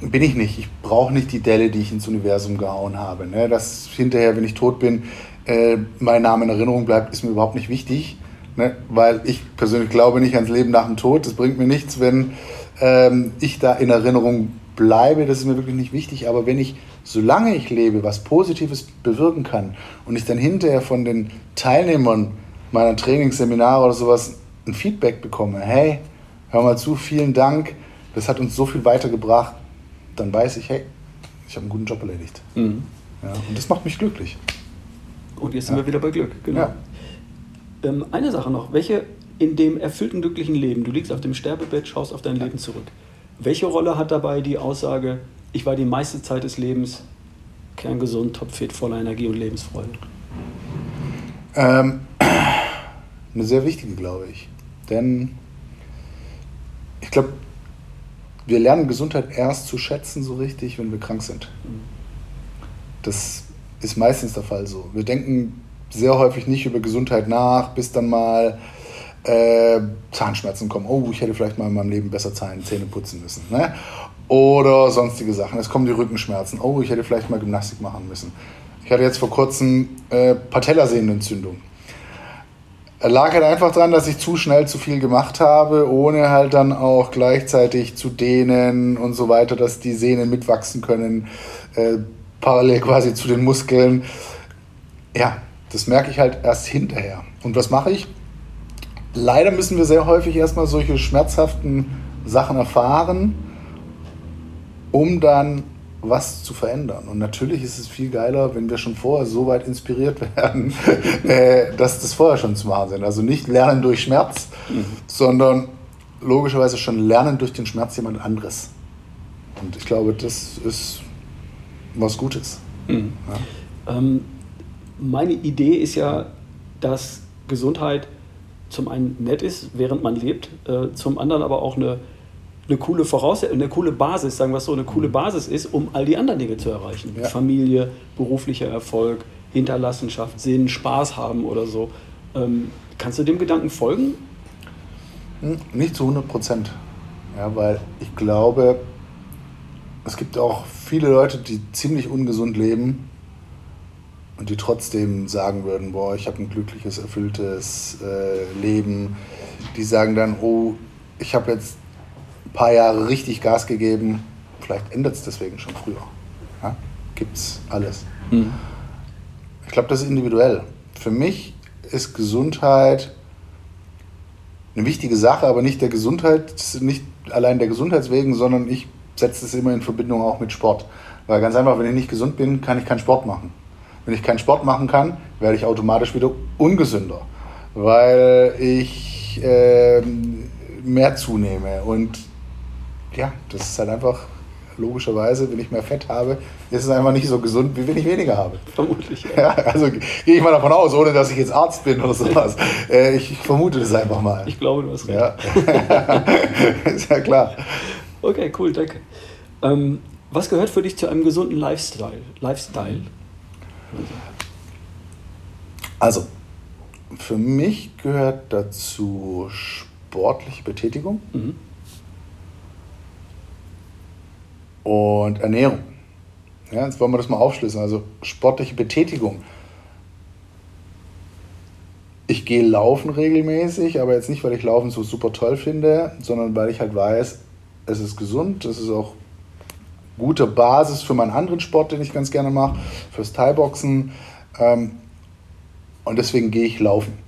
[SPEAKER 2] bin ich nicht. Ich brauche nicht die Delle, die ich ins Universum gehauen habe. Ne? Dass hinterher, wenn ich tot bin, äh, mein Name in Erinnerung bleibt, ist mir überhaupt nicht wichtig. Ne? Weil ich persönlich glaube nicht ans Leben nach dem Tod. Das bringt mir nichts, wenn ähm, ich da in Erinnerung bleibe. Das ist mir wirklich nicht wichtig. Aber wenn ich, solange ich lebe, was Positives bewirken kann und ich dann hinterher von den Teilnehmern meiner Trainingsseminare oder sowas ein Feedback bekomme, hey, hör mal zu, vielen Dank, das hat uns so viel weitergebracht, dann weiß ich, hey, ich habe einen guten Job erledigt. Mhm. Ja, und das macht mich glücklich.
[SPEAKER 1] Und jetzt sind ja. wir wieder bei Glück, genau. Ja. Ähm, eine Sache noch, welche in dem erfüllten, glücklichen Leben, du liegst auf dem Sterbebett, schaust auf dein Leben zurück. Welche Rolle hat dabei die Aussage, ich war die meiste Zeit des Lebens kerngesund, topfit, voller Energie und Lebensfreude?
[SPEAKER 2] Ähm, eine sehr wichtige, glaube ich. Denn ich glaube, wir lernen Gesundheit erst zu schätzen, so richtig, wenn wir krank sind. Das ist meistens der Fall so. Wir denken sehr häufig nicht über Gesundheit nach, bis dann mal äh, Zahnschmerzen kommen. Oh, ich hätte vielleicht mal in meinem Leben besser Zähne putzen müssen. Ne? Oder sonstige Sachen. Es kommen die Rückenschmerzen. Oh, ich hätte vielleicht mal Gymnastik machen müssen. Ich hatte jetzt vor kurzem äh, Patellasehnenentzündung lag halt einfach daran, dass ich zu schnell zu viel gemacht habe, ohne halt dann auch gleichzeitig zu dehnen und so weiter, dass die Sehnen mitwachsen können, äh, parallel quasi zu den Muskeln. Ja, das merke ich halt erst hinterher. Und was mache ich? Leider müssen wir sehr häufig erstmal solche schmerzhaften Sachen erfahren, um dann was zu verändern. Und natürlich ist es viel geiler, wenn wir schon vorher so weit inspiriert werden, äh, dass das vorher schon zu machen sind. Also nicht lernen durch Schmerz, mhm. sondern logischerweise schon lernen durch den Schmerz jemand anderes. Und ich glaube, das ist was Gutes. Mhm.
[SPEAKER 1] Ja. Ähm, meine Idee ist ja, dass Gesundheit zum einen nett ist, während man lebt, äh, zum anderen aber auch eine eine coole Voraussetzung, eine coole Basis, sagen wir es so, eine coole mhm. Basis ist, um all die anderen Dinge zu erreichen. Ja. Familie, beruflicher Erfolg, Hinterlassenschaft, Sinn, Spaß haben oder so. Ähm, kannst du dem Gedanken folgen?
[SPEAKER 2] Hm, nicht zu 100 Prozent. Ja, weil ich glaube, es gibt auch viele Leute, die ziemlich ungesund leben und die trotzdem sagen würden, boah, ich habe ein glückliches, erfülltes äh, Leben. Die sagen dann, oh, ich habe jetzt paar Jahre richtig Gas gegeben, vielleicht ändert es deswegen schon früher. Ja? es alles. Mhm. Ich glaube, das ist individuell. Für mich ist Gesundheit eine wichtige Sache, aber nicht der Gesundheit, nicht allein der Gesundheit wegen, sondern ich setze es immer in Verbindung auch mit Sport. Weil ganz einfach, wenn ich nicht gesund bin, kann ich keinen Sport machen. Wenn ich keinen Sport machen kann, werde ich automatisch wieder ungesünder, weil ich äh, mehr zunehme und ja, das ist halt einfach logischerweise, wenn ich mehr Fett habe, ist es einfach nicht so gesund, wie wenn ich weniger habe.
[SPEAKER 1] Vermutlich.
[SPEAKER 2] Ja, ja also gehe ich mal davon aus, ohne dass ich jetzt Arzt bin oder sowas. Äh, ich vermute das einfach mal.
[SPEAKER 1] Ich glaube, du hast recht.
[SPEAKER 2] Ja, ist ja klar.
[SPEAKER 1] Okay, cool, danke. Ähm, was gehört für dich zu einem gesunden Lifestyle? Lifestyle?
[SPEAKER 2] Also, für mich gehört dazu sportliche Betätigung. Mhm und Ernährung. Ja, jetzt wollen wir das mal aufschlüsseln. Also sportliche Betätigung ich gehe laufen regelmäßig, aber jetzt nicht, weil ich Laufen so super toll finde, sondern weil ich halt weiß, es ist gesund, es ist auch gute Basis für meinen anderen Sport, den ich ganz gerne mache, fürs Thai-Boxen. Ähm, und deswegen gehe ich laufen.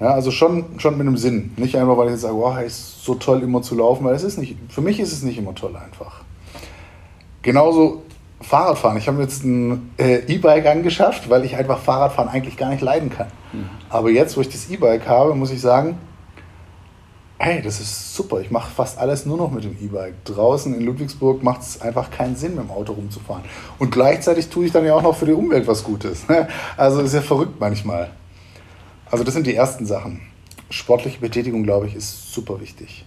[SPEAKER 2] Ja, also schon, schon mit einem Sinn. Nicht einfach, weil ich jetzt sage, oh, es ist so toll, immer zu laufen, weil es ist nicht, für mich ist es nicht immer toll einfach. Genauso Fahrradfahren. Ich habe jetzt ein äh, E-Bike angeschafft, weil ich einfach Fahrradfahren eigentlich gar nicht leiden kann. Mhm. Aber jetzt, wo ich das E-Bike habe, muss ich sagen, hey, das ist super. Ich mache fast alles nur noch mit dem E-Bike. Draußen in Ludwigsburg macht es einfach keinen Sinn, mit dem Auto rumzufahren. Und gleichzeitig tue ich dann ja auch noch für die Umwelt was Gutes. Ne? Also ist ja verrückt manchmal. Also das sind die ersten Sachen. Sportliche Betätigung, glaube ich, ist super wichtig.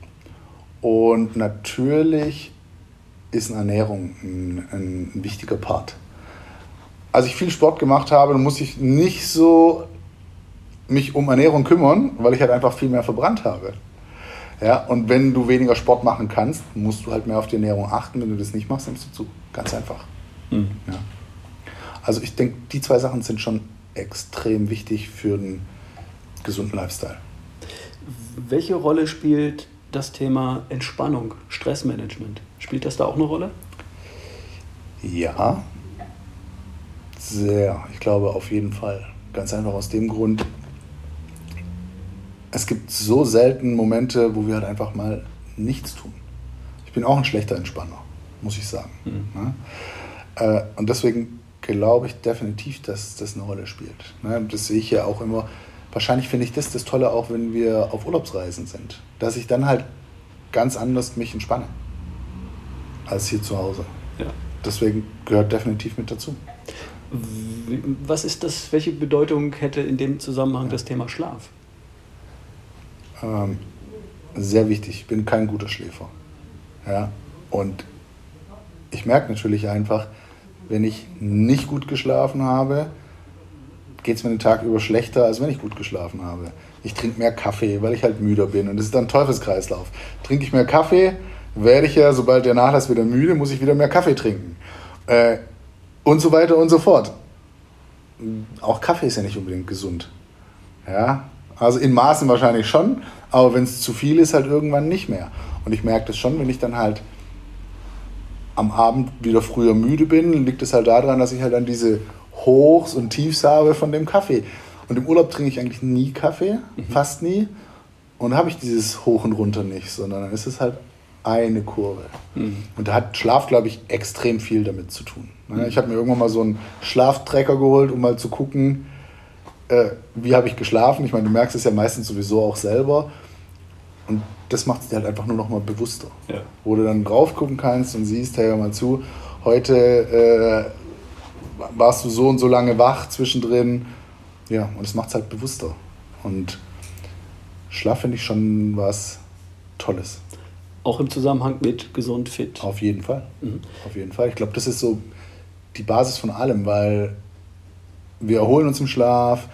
[SPEAKER 2] Und natürlich ist Ernährung ein, ein, wichtiger Part. Als ich viel Sport gemacht habe, muss ich nicht so mich um Ernährung kümmern, weil ich halt einfach viel mehr verbrannt habe. Ja, und wenn du weniger Sport machen kannst, musst du halt mehr auf die Ernährung achten. Wenn du das nicht machst, nimmst du zu. Ganz einfach. Mhm. Ja. Also ich denke, die zwei Sachen sind schon extrem wichtig für einen gesunden Lifestyle.
[SPEAKER 1] Welche Rolle spielt das Thema Entspannung, Stressmanagement? Spielt das da auch eine Rolle?
[SPEAKER 2] Ja, sehr. Ich glaube auf jeden Fall. Ganz einfach aus dem Grund, es gibt so selten Momente, wo wir halt einfach mal nichts tun. Ich bin auch ein schlechter Entspanner, muss ich sagen. Mhm. Ja? Äh, und deswegen glaube ich definitiv, dass das eine Rolle spielt. Ne? Das sehe ich ja auch immer. Wahrscheinlich finde ich das das Tolle auch, wenn wir auf Urlaubsreisen sind, dass ich dann halt ganz anders mich entspanne als hier zu Hause. Ja. Deswegen gehört definitiv mit dazu.
[SPEAKER 1] Was ist das, welche Bedeutung hätte in dem Zusammenhang ja. das Thema Schlaf?
[SPEAKER 2] Ähm, sehr wichtig. Ich bin kein guter Schläfer. Ja? Und ich merke natürlich einfach, wenn ich nicht gut geschlafen habe, geht es mir den Tag über schlechter, als wenn ich gut geschlafen habe. Ich trinke mehr Kaffee, weil ich halt müder bin. Und das ist dann Teufelskreislauf. Trinke ich mehr Kaffee, werde ich ja, sobald der Nachlass wieder müde, muss ich wieder mehr Kaffee trinken. Äh, und so weiter und so fort. Auch Kaffee ist ja nicht unbedingt gesund. Ja, also in Maßen wahrscheinlich schon, aber wenn es zu viel ist, halt irgendwann nicht mehr. Und ich merke das schon, wenn ich dann halt am Abend wieder früher müde bin, liegt es halt daran, dass ich halt dann diese Hochs und Tiefs habe von dem Kaffee. Und im Urlaub trinke ich eigentlich nie Kaffee, mhm. fast nie. Und habe ich dieses Hoch und Runter nicht, sondern dann ist es halt eine Kurve. Mhm. Und da hat Schlaf, glaube ich, extrem viel damit zu tun. Ne? Ich habe mir irgendwann mal so einen Schlaftrecker geholt, um mal zu gucken, äh, wie habe ich geschlafen. Ich meine, du merkst es ja meistens sowieso auch selber. Und das macht es dir halt einfach nur noch mal bewusster. Ja. Wo du dann drauf gucken kannst und siehst, hey, hör mal zu, heute äh, warst du so und so lange wach zwischendrin. Ja, und es macht es halt bewusster. Und Schlaf finde ich schon was Tolles.
[SPEAKER 1] Auch im Zusammenhang mit gesund, fit.
[SPEAKER 2] Auf jeden Fall. Mhm. Auf jeden Fall. Ich glaube, das ist so die Basis von allem, weil wir erholen uns im Schlaf,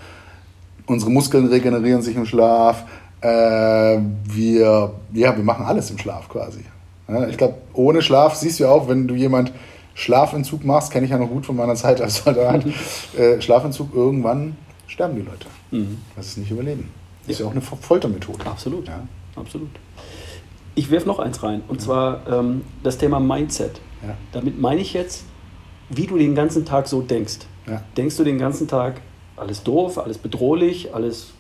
[SPEAKER 2] unsere Muskeln regenerieren sich im Schlaf, äh, wir, ja, wir machen alles im Schlaf quasi. Ja, ich glaube, ohne Schlaf siehst du ja auch, wenn du jemand Schlafentzug machst, kenne ich ja noch gut von meiner Zeit als Soldat, äh, Schlafentzug, irgendwann sterben die Leute. Mhm. Das ist nicht überleben. Das ist ja auch eine Foltermethode.
[SPEAKER 1] Absolut. Ja. Absolut. Ich werfe noch eins rein, und ja. zwar ähm, das Thema Mindset. Ja. Damit meine ich jetzt, wie du den ganzen Tag so denkst. Ja. Denkst du den ganzen Tag, alles doof, alles bedrohlich, alles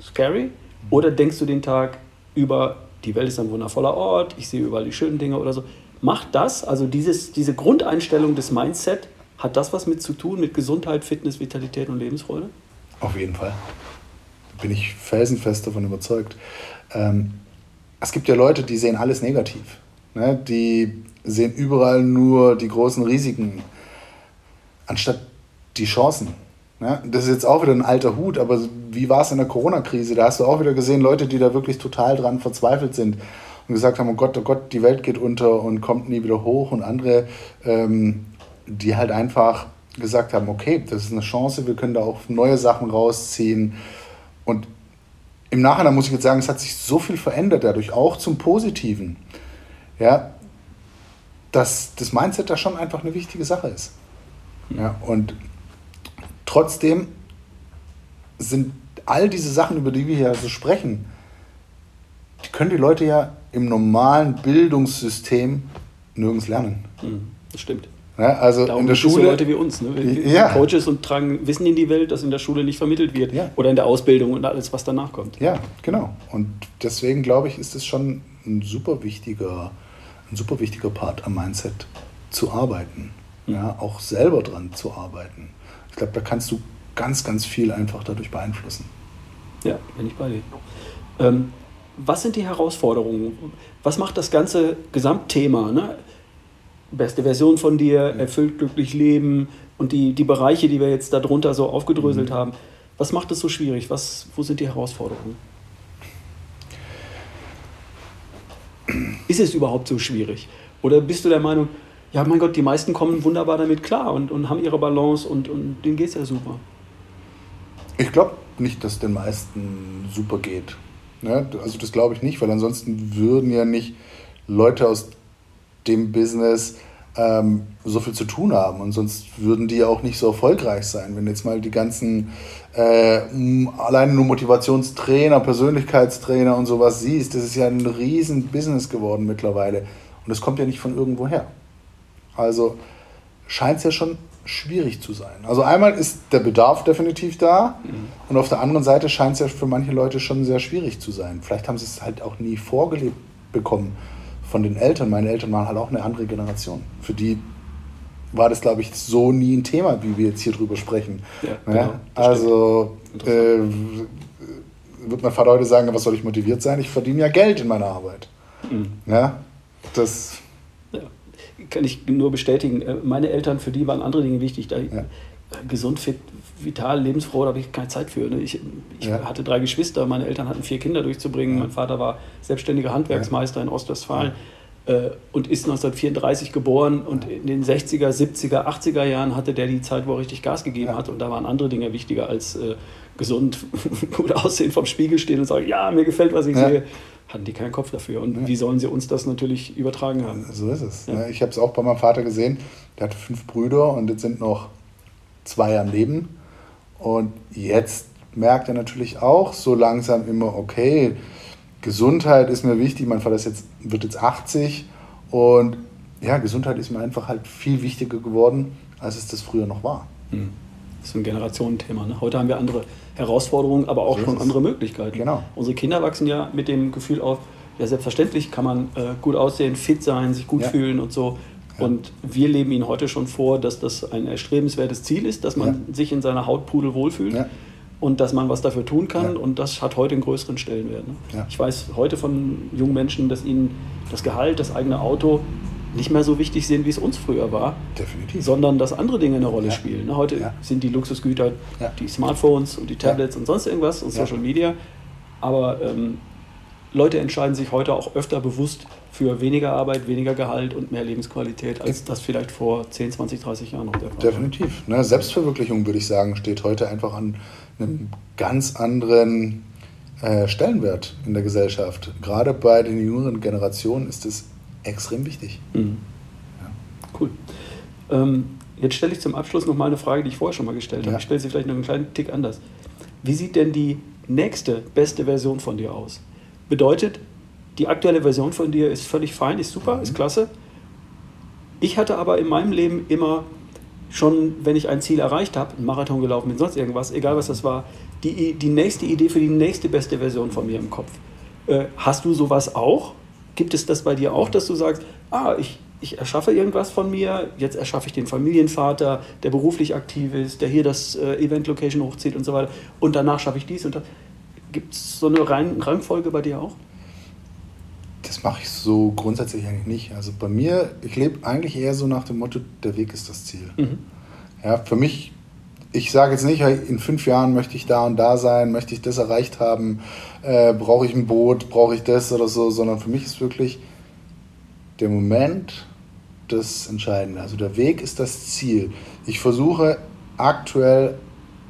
[SPEAKER 1] scary? Oder denkst du den Tag über, die Welt ist ein wundervoller Ort, ich sehe überall die schönen Dinge oder so? Macht das, also dieses, diese Grundeinstellung des Mindset, hat das was mit zu tun, mit Gesundheit, Fitness, Vitalität und Lebensfreude?
[SPEAKER 2] Auf jeden Fall. Bin ich felsenfest davon überzeugt. Ähm, es gibt ja Leute, die sehen alles negativ. Ne? Die sehen überall nur die großen Risiken, anstatt die Chancen. Ja, das ist jetzt auch wieder ein alter Hut, aber wie war es in der Corona-Krise? Da hast du auch wieder gesehen, Leute, die da wirklich total dran verzweifelt sind und gesagt haben, oh Gott, oh Gott, die Welt geht unter und kommt nie wieder hoch. Und andere, ähm, die halt einfach gesagt haben, okay, das ist eine Chance, wir können da auch neue Sachen rausziehen. Und im Nachhinein muss ich jetzt sagen, es hat sich so viel verändert dadurch, auch zum Positiven. Ja, dass das Mindset da schon einfach eine wichtige Sache ist. Ja, und Trotzdem sind all diese Sachen, über die wir hier so sprechen, die können die Leute ja im normalen Bildungssystem nirgends lernen.
[SPEAKER 1] Mhm, das stimmt.
[SPEAKER 2] Ja, also
[SPEAKER 1] Darum
[SPEAKER 2] in der
[SPEAKER 1] es so
[SPEAKER 2] Schule.
[SPEAKER 1] Leute wie uns. Ne? Wir
[SPEAKER 2] Ja.
[SPEAKER 1] sind Coaches und tragen Wissen in die Welt, das in der Schule nicht vermittelt wird.
[SPEAKER 2] Ja.
[SPEAKER 1] Oder in der Ausbildung und alles, was danach kommt.
[SPEAKER 2] Ja, genau. Und deswegen glaube ich, ist es schon ein super wichtiger, ein super wichtiger Part am Mindset zu arbeiten. Ja, auch selber dran zu arbeiten. Ich glaube, da kannst du ganz, ganz viel einfach dadurch beeinflussen.
[SPEAKER 1] Ja, bin ich bei dir. Ähm, was sind die Herausforderungen? Was macht das ganze Gesamtthema? Ne? Beste Version von dir, erfüllt glücklich leben und die, die Bereiche, die wir jetzt darunter so aufgedröselt haben. Was macht es so schwierig? Was, wo sind die Herausforderungen? Ist es überhaupt so schwierig? Oder bist du der Meinung, ja, mein Gott, die meisten kommen wunderbar damit klar und, und haben ihre Balance und, und denen geht es ja super?
[SPEAKER 2] Ich glaube nicht, dass den meisten super geht. Ne? Also das glaube ich nicht, weil ansonsten würden ja nicht Leute aus dem Business ähm, so viel zu tun haben und sonst würden die ja auch nicht so erfolgreich sein. Wenn jetzt mal die ganzen äh, alleine nur Motivationstrainer, Persönlichkeitstrainer und sowas siehst, das ist ja ein riesen Business geworden mittlerweile und das kommt ja nicht von irgendwo her. Also scheint es ja schon schwierig zu sein. Also einmal ist der Bedarf definitiv da und auf der anderen Seite scheint es ja für manche Leute schon sehr schwierig zu sein. Vielleicht haben sie es halt auch nie vorgelebt bekommen von den Eltern. Meine Eltern waren halt auch eine andere Generation. Für die war das, glaube ich, so nie ein Thema, wie wir jetzt hier drüber sprechen.
[SPEAKER 1] Ja, genau,
[SPEAKER 2] also äh, wird mein Vater heute sagen, was soll ich motiviert sein? Ich verdiene ja Geld in meiner Arbeit.
[SPEAKER 1] Mhm.
[SPEAKER 2] Ja, das
[SPEAKER 1] kann ich nur bestätigen. Äh, Meine Eltern, für die waren andere Dinge wichtig. Da,
[SPEAKER 2] Ja.
[SPEAKER 1] äh, Gesund, fit, vital, lebensfroh, da habe ich keine Zeit für. Ne? Ich, ich
[SPEAKER 2] Ja.
[SPEAKER 1] hatte drei Geschwister, meine Eltern hatten vier Kinder durchzubringen. Mein Vater war selbstständiger Handwerksmeister in Ostwestfalen äh, und ist 1934 geboren. Und in den 60er, 70er, 80er Jahren hatte der die Zeit, wo er richtig Gas gegeben
[SPEAKER 2] Ja.
[SPEAKER 1] hat. Und da waren andere Dinge wichtiger als äh, gesund, gut aussehen, vom Spiegel stehen und sagen, ja, mir gefällt, was ich
[SPEAKER 2] Ja.
[SPEAKER 1] sehe. Hatten die keinen Kopf dafür. Und wie sollen sie uns das natürlich übertragen haben?
[SPEAKER 2] So ist es.
[SPEAKER 1] Ja.
[SPEAKER 2] Ich habe es auch bei meinem Vater gesehen. Der hatte fünf Brüder und jetzt sind noch zwei am Leben. Und jetzt merkt er natürlich auch so langsam immer, okay, Gesundheit ist mir wichtig. Mein Vater ist jetzt, wird jetzt 80 und ja, Gesundheit ist mir einfach halt viel wichtiger geworden, als es das früher noch war.
[SPEAKER 1] Das ist ein Generationenthema. Ne? Heute haben wir andere Herausforderungen, aber auch
[SPEAKER 2] So
[SPEAKER 1] schon andere Möglichkeiten.
[SPEAKER 2] Genau.
[SPEAKER 1] Unsere Kinder wachsen ja mit dem Gefühl auf, ja selbstverständlich kann man äh, gut aussehen, fit sein, sich gut
[SPEAKER 2] Ja.
[SPEAKER 1] fühlen und so.
[SPEAKER 2] Ja.
[SPEAKER 1] Und wir leben ihnen heute schon vor, dass das ein erstrebenswertes Ziel ist, dass man sich in seiner Haut pudelwohl fühlt
[SPEAKER 2] Ja.
[SPEAKER 1] und dass man was dafür tun kann.
[SPEAKER 2] Ja.
[SPEAKER 1] Und das hat heute einen größeren Stellenwert. Ne?
[SPEAKER 2] Ja.
[SPEAKER 1] Ich weiß heute von jungen Menschen, dass ihnen das Gehalt, das eigene Auto nicht mehr so wichtig sind, wie es uns früher war
[SPEAKER 2] Definitiv.
[SPEAKER 1] sondern dass andere Dinge eine Rolle
[SPEAKER 2] Ja.
[SPEAKER 1] spielen. ne? Heute
[SPEAKER 2] Ja.
[SPEAKER 1] sind die Luxusgüter
[SPEAKER 2] Ja.
[SPEAKER 1] die Smartphones und die Tablets und sonst irgendwas und. Social Media. Aber ähm, Leute entscheiden sich heute auch öfter bewusst für weniger Arbeit, weniger Gehalt und mehr Lebensqualität, als das vielleicht vor 10, 20, 30 Jahren noch der Fall war.
[SPEAKER 2] Definitiv. Ne? Selbstverwirklichung, würde ich sagen, steht heute einfach an einem ganz anderen äh, Stellenwert in der Gesellschaft. Gerade bei den jüngeren Generationen ist es extrem wichtig.
[SPEAKER 1] Mhm. Cool. Ähm, jetzt stelle ich zum Abschluss noch mal eine Frage, die ich vorher schon mal gestellt habe.
[SPEAKER 2] Ja.
[SPEAKER 1] Ich stelle sie vielleicht noch einen kleinen Tick anders. Wie sieht denn die nächste beste Version von dir aus? Bedeutet, die aktuelle Version von dir ist völlig fein, ist super, ist klasse. Ich hatte aber in meinem Leben immer schon, wenn ich ein Ziel erreicht habe, einen Marathon gelaufen bin, sonst irgendwas, egal was das war, die, die nächste Idee für die nächste beste Version von mir im Kopf. Äh, hast du sowas auch? Gibt es das bei dir auch, dass du sagst, ah, ich, ich erschaffe irgendwas von mir, jetzt erschaffe ich den Familienvater, der beruflich aktiv ist, der hier das äh, Event Location hochzieht und so weiter und danach schaffe ich dies und das. Gibt es so eine Rein Rangfolge bei dir auch?
[SPEAKER 2] Das mache ich so grundsätzlich eigentlich nicht. Also bei mir, ich lebe eigentlich eher so nach dem Motto, der Weg ist das Ziel.
[SPEAKER 1] Mhm.
[SPEAKER 2] Ja, für mich, ich sage jetzt nicht, in fünf Jahren möchte ich da und da sein, möchte ich das erreicht haben, äh, brauche ich ein Boot, brauche ich das oder so, sondern für mich ist wirklich der Moment das Entscheidende. Also der Weg ist das Ziel. Ich versuche aktuell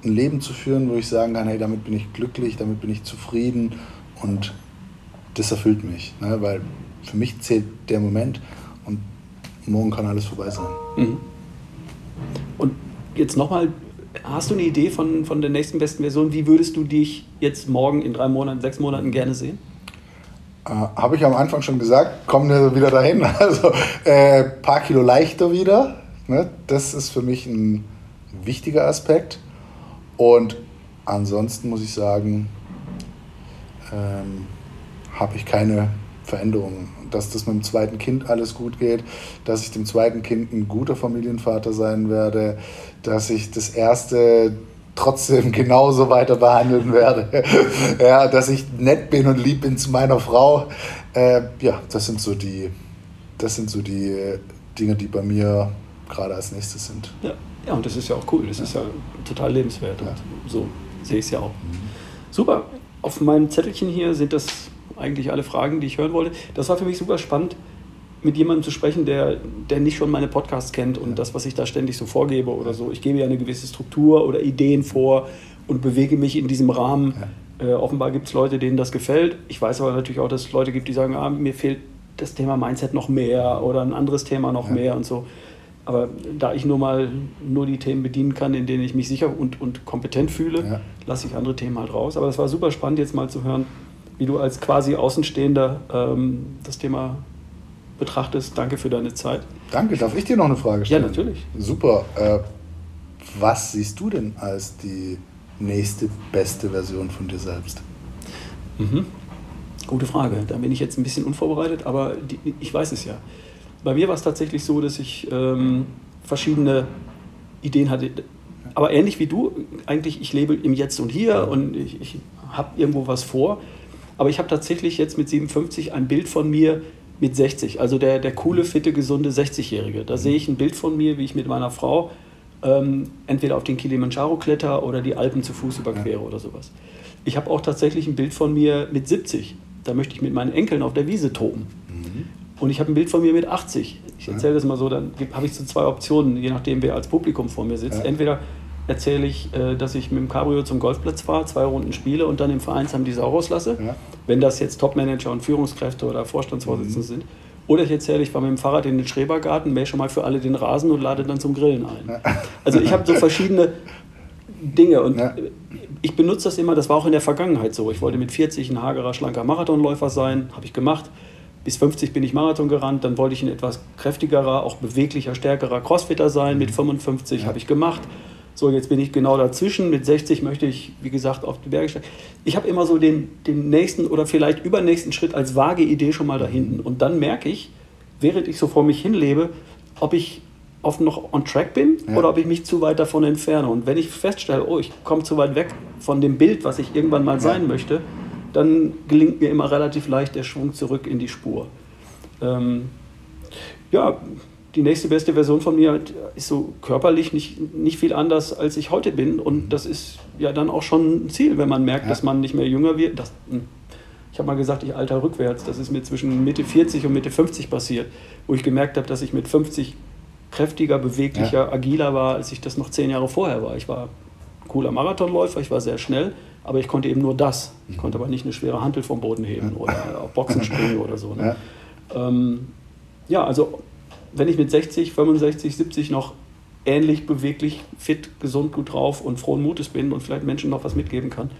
[SPEAKER 2] ein Leben zu führen, wo ich sagen kann, hey, damit bin ich glücklich, damit bin ich zufrieden und das erfüllt mich. Ne? Weil für mich zählt der Moment und morgen kann alles vorbei sein.
[SPEAKER 1] Mhm. Und jetzt nochmal hast du eine Idee von, von der nächsten besten Version? Wie würdest du dich jetzt morgen in drei Monaten, sechs Monaten gerne sehen?
[SPEAKER 2] Äh, Habe ich am Anfang schon gesagt, kommen wieder dahin. Also ein äh, paar Kilo leichter wieder. Ne? Das ist für mich ein wichtiger Aspekt. Und ansonsten muss ich sagen, ähm, habe ich keine Veränderungen. Dass das mit dem zweiten Kind alles gut geht, dass ich dem zweiten Kind ein guter Familienvater sein werde, dass ich das erste trotzdem genauso weiter behandeln werde. ja, dass ich nett bin und lieb bin zu meiner Frau. Äh, ja, das sind so die, das sind so die Dinge, die bei mir gerade als nächstes sind.
[SPEAKER 1] Ja, ja und das ist ja auch cool. Das ja. ist ja total lebenswert. Ja. Und so sehe ich es ja auch. Mhm. Super. Auf meinem Zettelchen hier sind das eigentlich alle Fragen, die ich hören wollte. Das war für mich super spannend mit jemandem zu sprechen, der, der nicht schon meine Podcasts kennt und ja. das, was ich da ständig so vorgebe oder so. Ich gebe ja eine gewisse Struktur oder Ideen vor und bewege mich in diesem Rahmen. Ja. Äh, offenbar gibt es Leute, denen das gefällt. Ich weiß aber natürlich auch, dass es Leute gibt, die sagen, ah, mir fehlt das Thema Mindset noch mehr oder ein anderes Thema noch ja. mehr und so. Aber da ich nur mal nur die Themen bedienen kann, in denen ich mich sicher und, und kompetent fühle, lasse ich andere Themen halt raus. Aber es war super spannend, jetzt mal zu hören, wie du als quasi Außenstehender ähm, das Thema betrachtest. Danke für deine Zeit.
[SPEAKER 2] Danke. Darf ich dir noch eine Frage stellen?
[SPEAKER 1] Ja, natürlich.
[SPEAKER 2] Super. Äh, was siehst du denn als die nächste beste Version von dir selbst?
[SPEAKER 1] Mhm. Gute Frage. Da bin ich jetzt ein bisschen unvorbereitet, aber die, ich weiß es ja. Bei mir war es tatsächlich so, dass ich ähm, verschiedene Ideen hatte. Aber ähnlich wie du, eigentlich, ich lebe im Jetzt und Hier und ich, ich habe irgendwo was vor. Aber ich habe tatsächlich jetzt mit 57 ein Bild von mir, mit 60. Also der, der coole, fitte, gesunde 60-Jährige. Da sehe ich ein Bild von mir, wie ich mit meiner Frau ähm, entweder auf den Kilimanjaro kletter oder die Alpen zu Fuß überquere ja. oder sowas. Ich habe auch tatsächlich ein Bild von mir mit 70. Da möchte ich mit meinen Enkeln auf der Wiese toben. Mhm. Und ich habe ein Bild von mir mit 80. Ich erzähle das mal so, dann habe ich so zwei Optionen, je nachdem, wer als Publikum vor mir sitzt. Ja. Entweder erzähle ich, äh, dass ich mit dem Cabrio zum Golfplatz fahre, zwei Runden spiele und dann im Vereinsheim die Sau rauslasse. Ja. Wenn das jetzt Topmanager und Führungskräfte oder Vorstandsvorsitzende mhm. sind. Oder ich erzähle, ich fahre mit dem Fahrrad in den Schrebergarten, mähe schon mal für alle den Rasen und lade dann zum Grillen ein. Also ich habe so verschiedene Dinge und ja. ich benutze das immer, das war auch in der Vergangenheit so. Ich wollte mit 40 ein hagerer, schlanker Marathonläufer sein, habe ich gemacht. Bis 50 bin ich Marathon gerannt, dann wollte ich ein etwas kräftigerer, auch beweglicher, stärkerer Crossfitter sein. Mit 55 mhm. ja. habe ich gemacht. So, jetzt bin ich genau dazwischen. Mit 60 möchte ich, wie gesagt, auf die Berge steigen. Ich habe immer so den, den nächsten oder vielleicht übernächsten Schritt als vage Idee schon mal da hinten. Und dann merke ich, während ich so vor mich hinlebe, ob ich auf noch on track bin ja. oder ob ich mich zu weit davon entferne. Und wenn ich feststelle, oh, ich komme zu weit weg von dem Bild, was ich irgendwann mal ja. sein möchte, dann gelingt mir immer relativ leicht der Schwung zurück in die Spur. Ähm, ja, die nächste beste Version von mir ist so körperlich nicht, nicht viel anders, als ich heute bin. Und mhm. das ist ja dann auch schon ein Ziel, wenn man merkt, ja. dass man nicht mehr jünger wird. Das, hm. ich habe mal gesagt, ich alter rückwärts. Das ist mir zwischen Mitte 40 und Mitte 50 passiert, wo ich gemerkt habe, dass ich mit 50 kräftiger, beweglicher, ja. agiler war, als ich das noch zehn Jahre vorher war. Ich war ein cooler Marathonläufer, ich war sehr schnell, aber ich konnte eben nur das. Ich konnte aber nicht eine schwere Hantel vom Boden heben ja. oder auf Boxen springen oder so. Ne? Ähm, ja, also wenn ich mit 60, 65, 70 noch ähnlich beweglich, fit, gesund, gut drauf und frohen Mutes bin und vielleicht Menschen noch was mitgeben kann,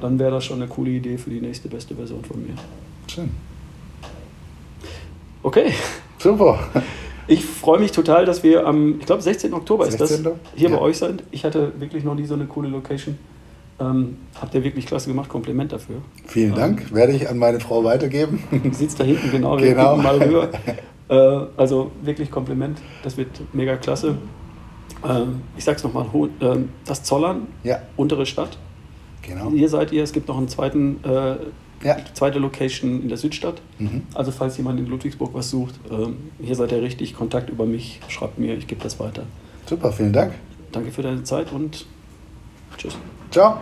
[SPEAKER 1] dann wäre das schon eine coole Idee für die nächste beste Version von mir.
[SPEAKER 2] Schön.
[SPEAKER 1] Okay.
[SPEAKER 2] Super.
[SPEAKER 1] Ich freue mich total, dass wir am, ich glaube, 16. Oktober 16. ist das, hier ja. bei euch sind. Ich hatte wirklich noch nie so eine coole Location. Ähm, habt ihr wirklich klasse gemacht, Kompliment dafür.
[SPEAKER 2] Vielen ähm, Dank, werde ich an meine Frau weitergeben.
[SPEAKER 1] Sitzt da hinten, genau, wir genau. mal rüber. Äh, also wirklich Kompliment, das wird mega klasse. Ähm, ich sag's nochmal, äh, das Zollern,
[SPEAKER 2] ja.
[SPEAKER 1] untere Stadt.
[SPEAKER 2] Genau.
[SPEAKER 1] Hier seid ihr, es gibt noch eine zweiten, äh, ja. zweite Location in der Südstadt. Mhm. Also falls jemand in Ludwigsburg was sucht, ähm, hier seid ihr richtig, Kontakt über mich, schreibt mir, ich gebe das weiter.
[SPEAKER 2] Super, vielen Dank.
[SPEAKER 1] Danke für deine Zeit und tschüss.
[SPEAKER 2] Ciao.